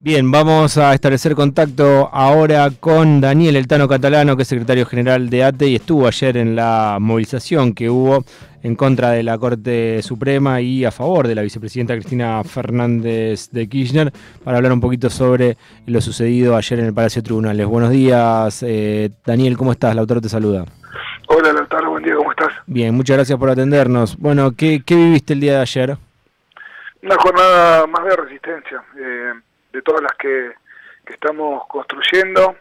Bien, vamos a establecer contacto ahora con Daniel Eltano Catalano, que es secretario general de ATE y estuvo ayer en la movilización que hubo en contra de la Corte Suprema y a favor de la vicepresidenta Cristina Fernández de Kirchner, para hablar un poquito sobre lo sucedido ayer en el Palacio de Tribunales. Buenos días, eh, Daniel, ¿cómo estás? Lautaro te saluda. Hola, Lautaro, buen día, ¿cómo estás? Bien, muchas gracias por atendernos. Bueno, ¿qué, qué viviste el día de ayer? Una jornada más de resistencia. Eh de todas las que, estamos construyendo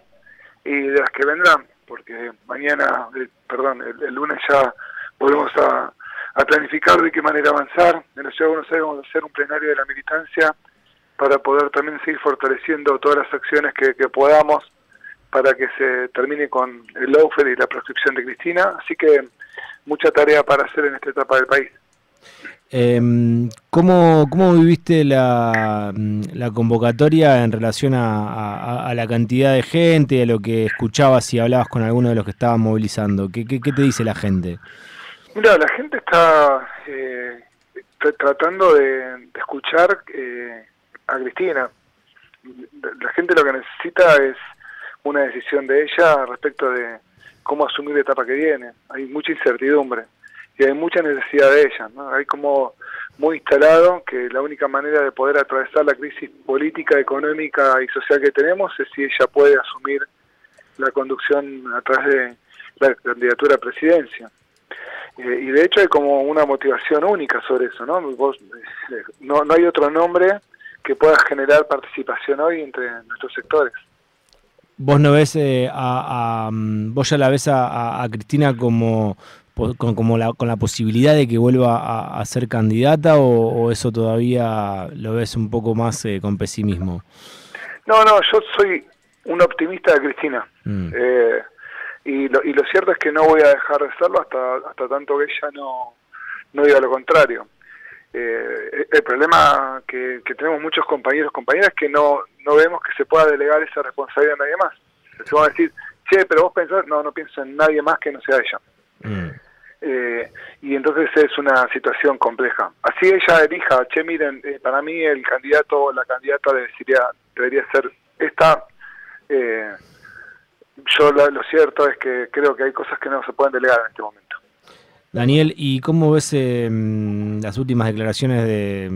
y de las que vendrán, porque mañana, eh, perdón, el, lunes ya volvemos a, planificar de qué manera avanzar. En la Ciudad de Buenos Aires vamos a hacer un plenario de la militancia para poder también seguir fortaleciendo todas las acciones que, podamos para que se termine con el lawfare y la proscripción de Cristina. Así que mucha tarea para hacer en esta etapa del país. Eh, ¿cómo, ¿Cómo viviste la, la, convocatoria en relación a, la cantidad de gente, a lo que escuchabas y hablabas con alguno de los que estaban movilizando? ¿Qué, qué, te dice la gente? Mira, la gente está eh, tratando de, escuchar eh, a Cristina. La gente lo que necesita es una decisión de ella respecto de cómo asumir la etapa que viene. Hay mucha incertidumbre y hay mucha necesidad de ella. ¿no? Hay como muy instalado que la única manera de poder atravesar la crisis política, económica y social que tenemos es si ella puede asumir la conducción a través de la candidatura a presidencia. Eh, y de hecho hay como una motivación única sobre eso, ¿no? Eh, no, no hay otro nombre que pueda generar participación hoy entre nuestros sectores. ¿Vos no ves eh, a, mm, vos ya la ves a Cristina como con, como la, con la posibilidad de que vuelva a, ser candidata o, eso todavía lo ves un poco más eh, con pesimismo? No, no, yo soy un optimista de Cristina. Mm. Eh, y, lo, y lo cierto es que no voy a dejar de serlo hasta, hasta tanto que ella no, no diga lo contrario. Eh, el problema que, que, tenemos muchos compañeros compañeras que no, no vemos que se pueda delegar esa responsabilidad a nadie más. Se van a decir, che, pero vos pensás, no, no pienso en nadie más que no sea ella. Mm. Eh, y entonces es una situación compleja. Así ella elija, che, miren, eh, para mí el candidato o la candidata debería, debería ser esta. Eh, yo lo, cierto es que creo que hay cosas que no se pueden delegar en este momento. Daniel, ¿y cómo ves em, las últimas declaraciones de,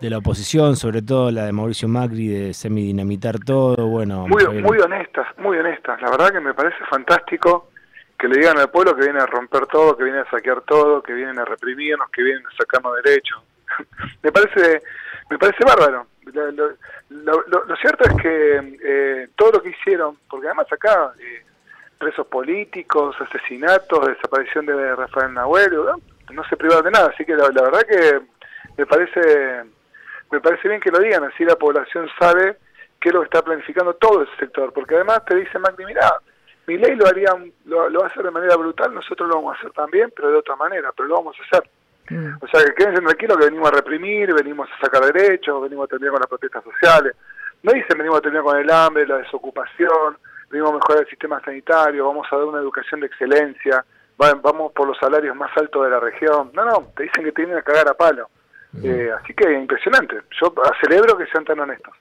de, la oposición, sobre todo la de Mauricio Macri, de semidinamitar todo? Bueno, muy, muy honestas, muy honestas. La verdad que me parece fantástico que le digan al pueblo que viene a romper todo, que viene a saquear todo, que vienen a reprimirnos, que vienen a sacarnos derechos. me parece me parece bárbaro. Lo, cierto es que eh, todo lo que hicieron, porque además acá eh, presos políticos, asesinatos, desaparición de Rafael Nahuel, ¿no? se privaron de nada, así que la, verdad que me parece me parece bien que lo digan, así la población sabe qué es lo que está planificando todo ese sector, porque además te dice Magni, mira, mi ley lo haría, lo, va a hacer de manera brutal, nosotros lo vamos a hacer también, pero de otra manera, pero lo vamos a hacer. Mm. O sea, que quédense tranquilos que venimos a reprimir, venimos a sacar derechos, venimos a terminar con las protestas sociales. No dicen venimos a terminar con el hambre, la desocupación, venimos a mejorar el sistema sanitario, vamos a dar una educación de excelencia, vamos por los salarios más altos de la región. No, no, te dicen que te vienen a cagar a palo. Mm. Eh, así que impresionante. Yo celebro que sean tan honestos.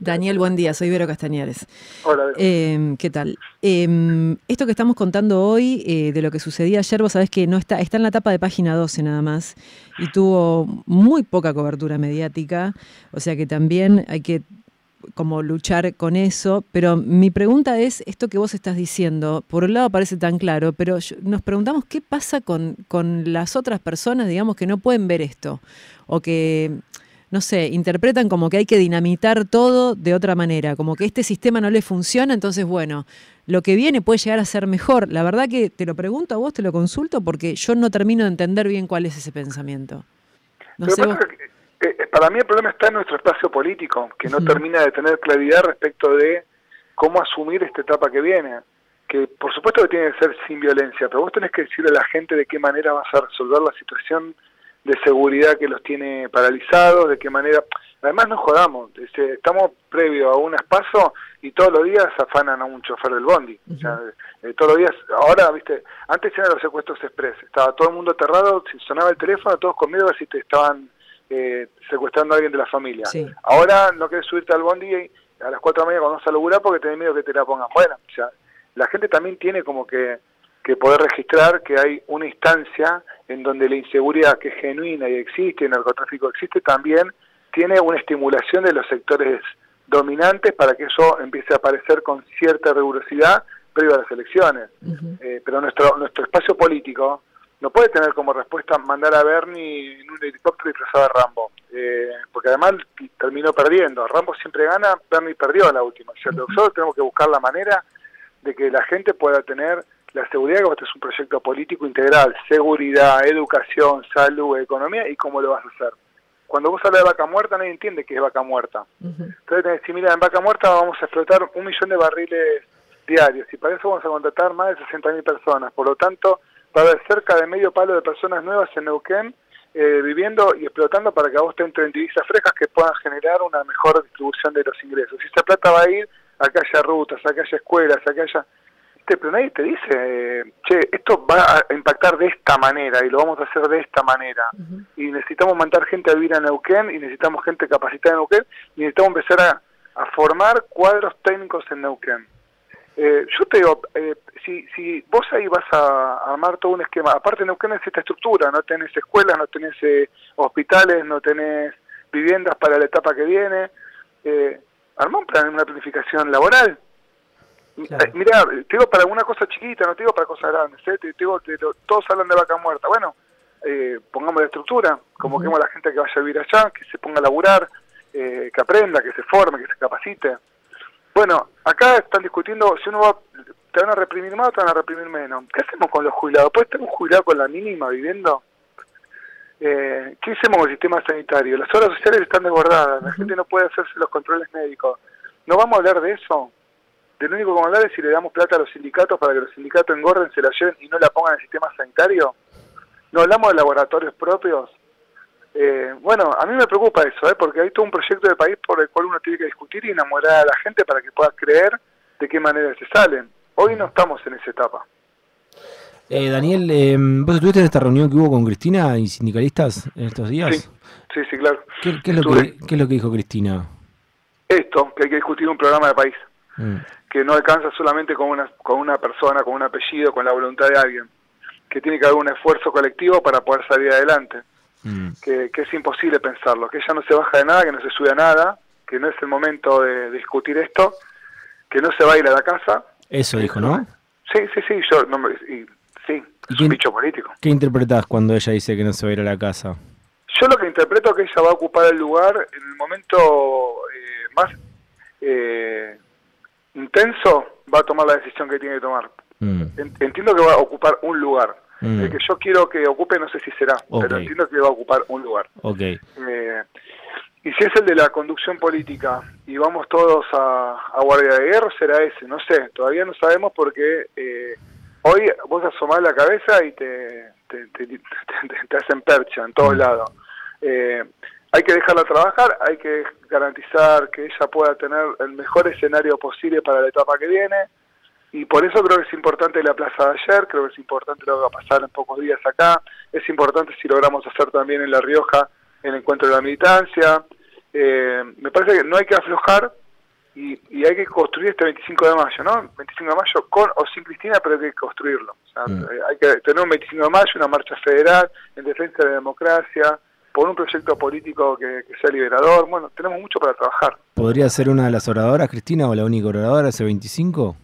Daniel, buen día, soy Vero Castañares. Hola. Eh, ¿Qué tal? Em, esto que estamos contando hoy, eh, de lo que sucedía ayer, vos sabés que no está, está en la tapa de página 12 nada más, y tuvo muy poca cobertura mediática, o sea que también hay que como luchar con eso, pero mi pregunta es, esto que vos estás diciendo, por un lado parece tan claro, pero nos preguntamos qué pasa con, con las otras personas, digamos, que no pueden ver esto, o que no sé, interpretan como que hay que dinamitar todo de otra manera, como que este sistema no le funciona, entonces bueno, lo que viene puede llegar a ser mejor. La verdad que te lo pregunto a vos, te lo consulto, porque yo no termino de entender bien cuál es ese pensamiento. Eh, para mí el problema está en nuestro espacio político, que no termina de tener claridad respecto de cómo asumir esta etapa que viene. Que por supuesto que tiene que ser sin violencia, pero vos tenés que decirle a la gente de qué manera vas a resolver la situación de seguridad que los tiene paralizados, de qué manera... Además no jodamos, este, estamos previo a un espacio y todos los días afanan a un chofer del bondi. o sea, eh, todos los días, ahora, viste, antes eran los secuestros express, estaba todo el mundo aterrado, si sonaba el teléfono, todos con miedo a ver si te estaban eh, secuestrando a alguien de la familia. Ahora no querés subirte al bondi a las 4 de la mañana cuando vas a laburar porque tenés miedo que te la pongan. Bueno, o sea, la gente también tiene como que, que poder registrar que hay una instancia en donde la inseguridad que es genuina y existe, el narcotráfico existe, también tiene una estimulación de los sectores dominantes para que eso empiece a aparecer con cierta rigurosidad previo a las elecciones. Eh, pero nuestro, nuestro espacio político no puede tener como respuesta mandar a Bernie en un helicóptero disfrazado de Rambo, eh, porque además terminó perdiendo. Rambo siempre gana, Bernie perdió en la última. Nosotros tenemos que buscar la manera de que la gente pueda tener la seguridad, que este es un proyecto político integral, seguridad, educación, salud, economía, y cómo lo vas a hacer. Cuando vos hablas de vaca muerta, nadie entiende qué es vaca muerta. Entonces tenés que decir, mira, en vaca muerta vamos a explotar un millón de barriles diarios, y para eso vamos a contratar más de 60.000 personas. Por lo tanto, va a haber cerca de medio palo de personas nuevas en Neuquén eh, viviendo y explotando para que a vos te entren divisas frescas que puedan generar una mejor distribución de los ingresos. Y esa plata va a ir a que haya rutas, a que haya escuelas, a que haya... Este, pero nadie te dice, eh, che, esto va a impactar de esta manera y lo vamos a hacer de esta manera. Y necesitamos mandar gente a vivir a Neuquén y necesitamos gente capacitada en Neuquén y necesitamos empezar a formar cuadros técnicos en Neuquén. Eh, yo te digo, eh, si, si vos ahí vas a, armar todo un esquema, aparte no tenés esta estructura, no tenés escuelas, no tenés eh, hospitales, no tenés viviendas para la etapa que viene, eh, arma un plan, una planificación laboral. Eh, mira, te digo para una cosa chiquita, no te digo para cosas grandes, te, digo, todos hablan de vaca muerta, bueno, pongamos la estructura, convoquemos a la gente que vaya a vivir allá, que se ponga a laburar, que aprenda, que se forme, que se capacite. Bueno, acá están discutiendo si uno va, te van a reprimir más o te van a reprimir menos. ¿Qué hacemos con los jubilados? ¿Puede estar un jubilado con la mínima viviendo? Eh, ¿Qué hacemos con el sistema sanitario? Las horas sociales están desbordadas, la gente no puede hacerse los controles médicos. ¿No vamos a hablar de eso? De lo único que hablar es si le damos plata a los sindicatos para que los sindicatos engorden, se la lleven y no la pongan en el sistema sanitario. ¿No hablamos de laboratorios propios? Eh, bueno, a mí me preocupa eso, ¿eh? porque hay todo un proyecto de país por el cual uno tiene que discutir y enamorar a la gente para que pueda creer de qué manera se salen. Hoy no estamos en esa etapa. Eh, Daniel, eh, ¿vos estuviste en esta reunión que hubo con Cristina y sindicalistas en estos días? Sí, sí, claro. ¿Qué, es lo que, ¿Qué, es lo que, dijo Cristina? Esto, que hay que discutir un programa de país, mm. Que no alcanza solamente con una, con una persona, con un apellido, con la voluntad de alguien, que tiene que haber un esfuerzo colectivo para poder salir adelante. Mm. que, es imposible pensarlo, que ella no se baja de nada, que no se sube a nada, que no es el momento de, discutir esto, que no se va a ir a la casa. Eso dijo, ¿no? Sí, sí, sí, yo, no, y, sí, es un bicho político. ¿Qué interpretas cuando ella dice que no se va a ir a la casa? Yo lo que interpreto es que ella va a ocupar el lugar en el momento eh, más eh, intenso, va a tomar la decisión que tiene que tomar. Mm. Entiendo que va a ocupar un lugar Mm. El que yo quiero que ocupe, no sé si será, pero entiendo que va a ocupar un lugar. Okay. Eh, y si es el de la conducción política y vamos todos a, guardia de guerra, será ese, no sé, todavía no sabemos porque eh, hoy vos asomás la cabeza y te, te, te, hacen percha en todos mm. lados. Eh, hay que dejarla trabajar, hay que garantizar que ella pueda tener el mejor escenario posible para la etapa que viene y por eso creo que es importante la plaza de ayer, creo que es importante lo que va a pasar en pocos días acá, es importante si logramos hacer también en La Rioja el encuentro de la militancia, eh, me parece que no hay que aflojar y, hay que construir este 25 de mayo, ¿no? 25 de mayo con o sin Cristina, pero hay que construirlo. Mm. Eh, hay que tener un 25 de mayo, una marcha federal en defensa de la democracia, por un proyecto político que, que, sea liberador. Bueno, tenemos mucho para trabajar. ¿Podría ser una de las oradoras, Cristina, o la única oradora ese 25?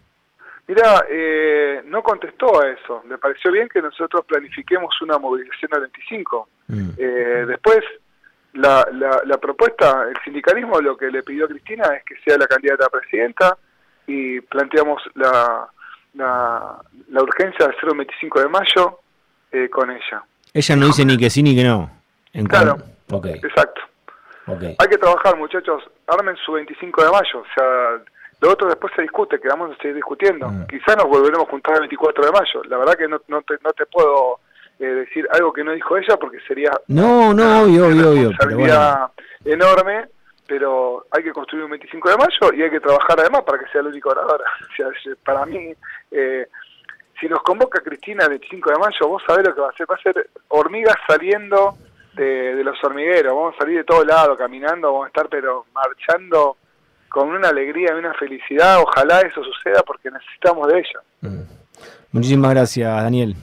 Mira, eh, no contestó a eso. Me pareció bien que nosotros planifiquemos una movilización al 25. Mm. Eh, después, la, la, propuesta, el sindicalismo lo que le pidió a Cristina es que sea la candidata a presidenta y planteamos la, la, urgencia de hacer un 25 de mayo eh, con ella. Ella no dice ni que sí ni que no. En claro, exacto. Hay que trabajar, muchachos. Armen su 25 de mayo. O sea, lo otro después se discute, que vamos a seguir discutiendo. Mm. Quizá nos volveremos a juntar el 24 de mayo. La verdad que no, no, te, no te puedo eh, decir algo que no dijo ella porque sería no, no, obvio, obvio, obvio, pero enorme, pero hay que construir un 25 de mayo y hay que trabajar además para que sea el único orador. O sea, para mí, eh, si nos convoca Cristina el 25 de mayo, vos sabés lo que va a hacer. Va a ser hormigas saliendo de, los hormigueros, vamos a salir de todo lado caminando, vamos a estar pero marchando con una alegría y una felicidad, ojalá eso suceda porque necesitamos de ella. Mm. Muchísimas gracias, Daniel.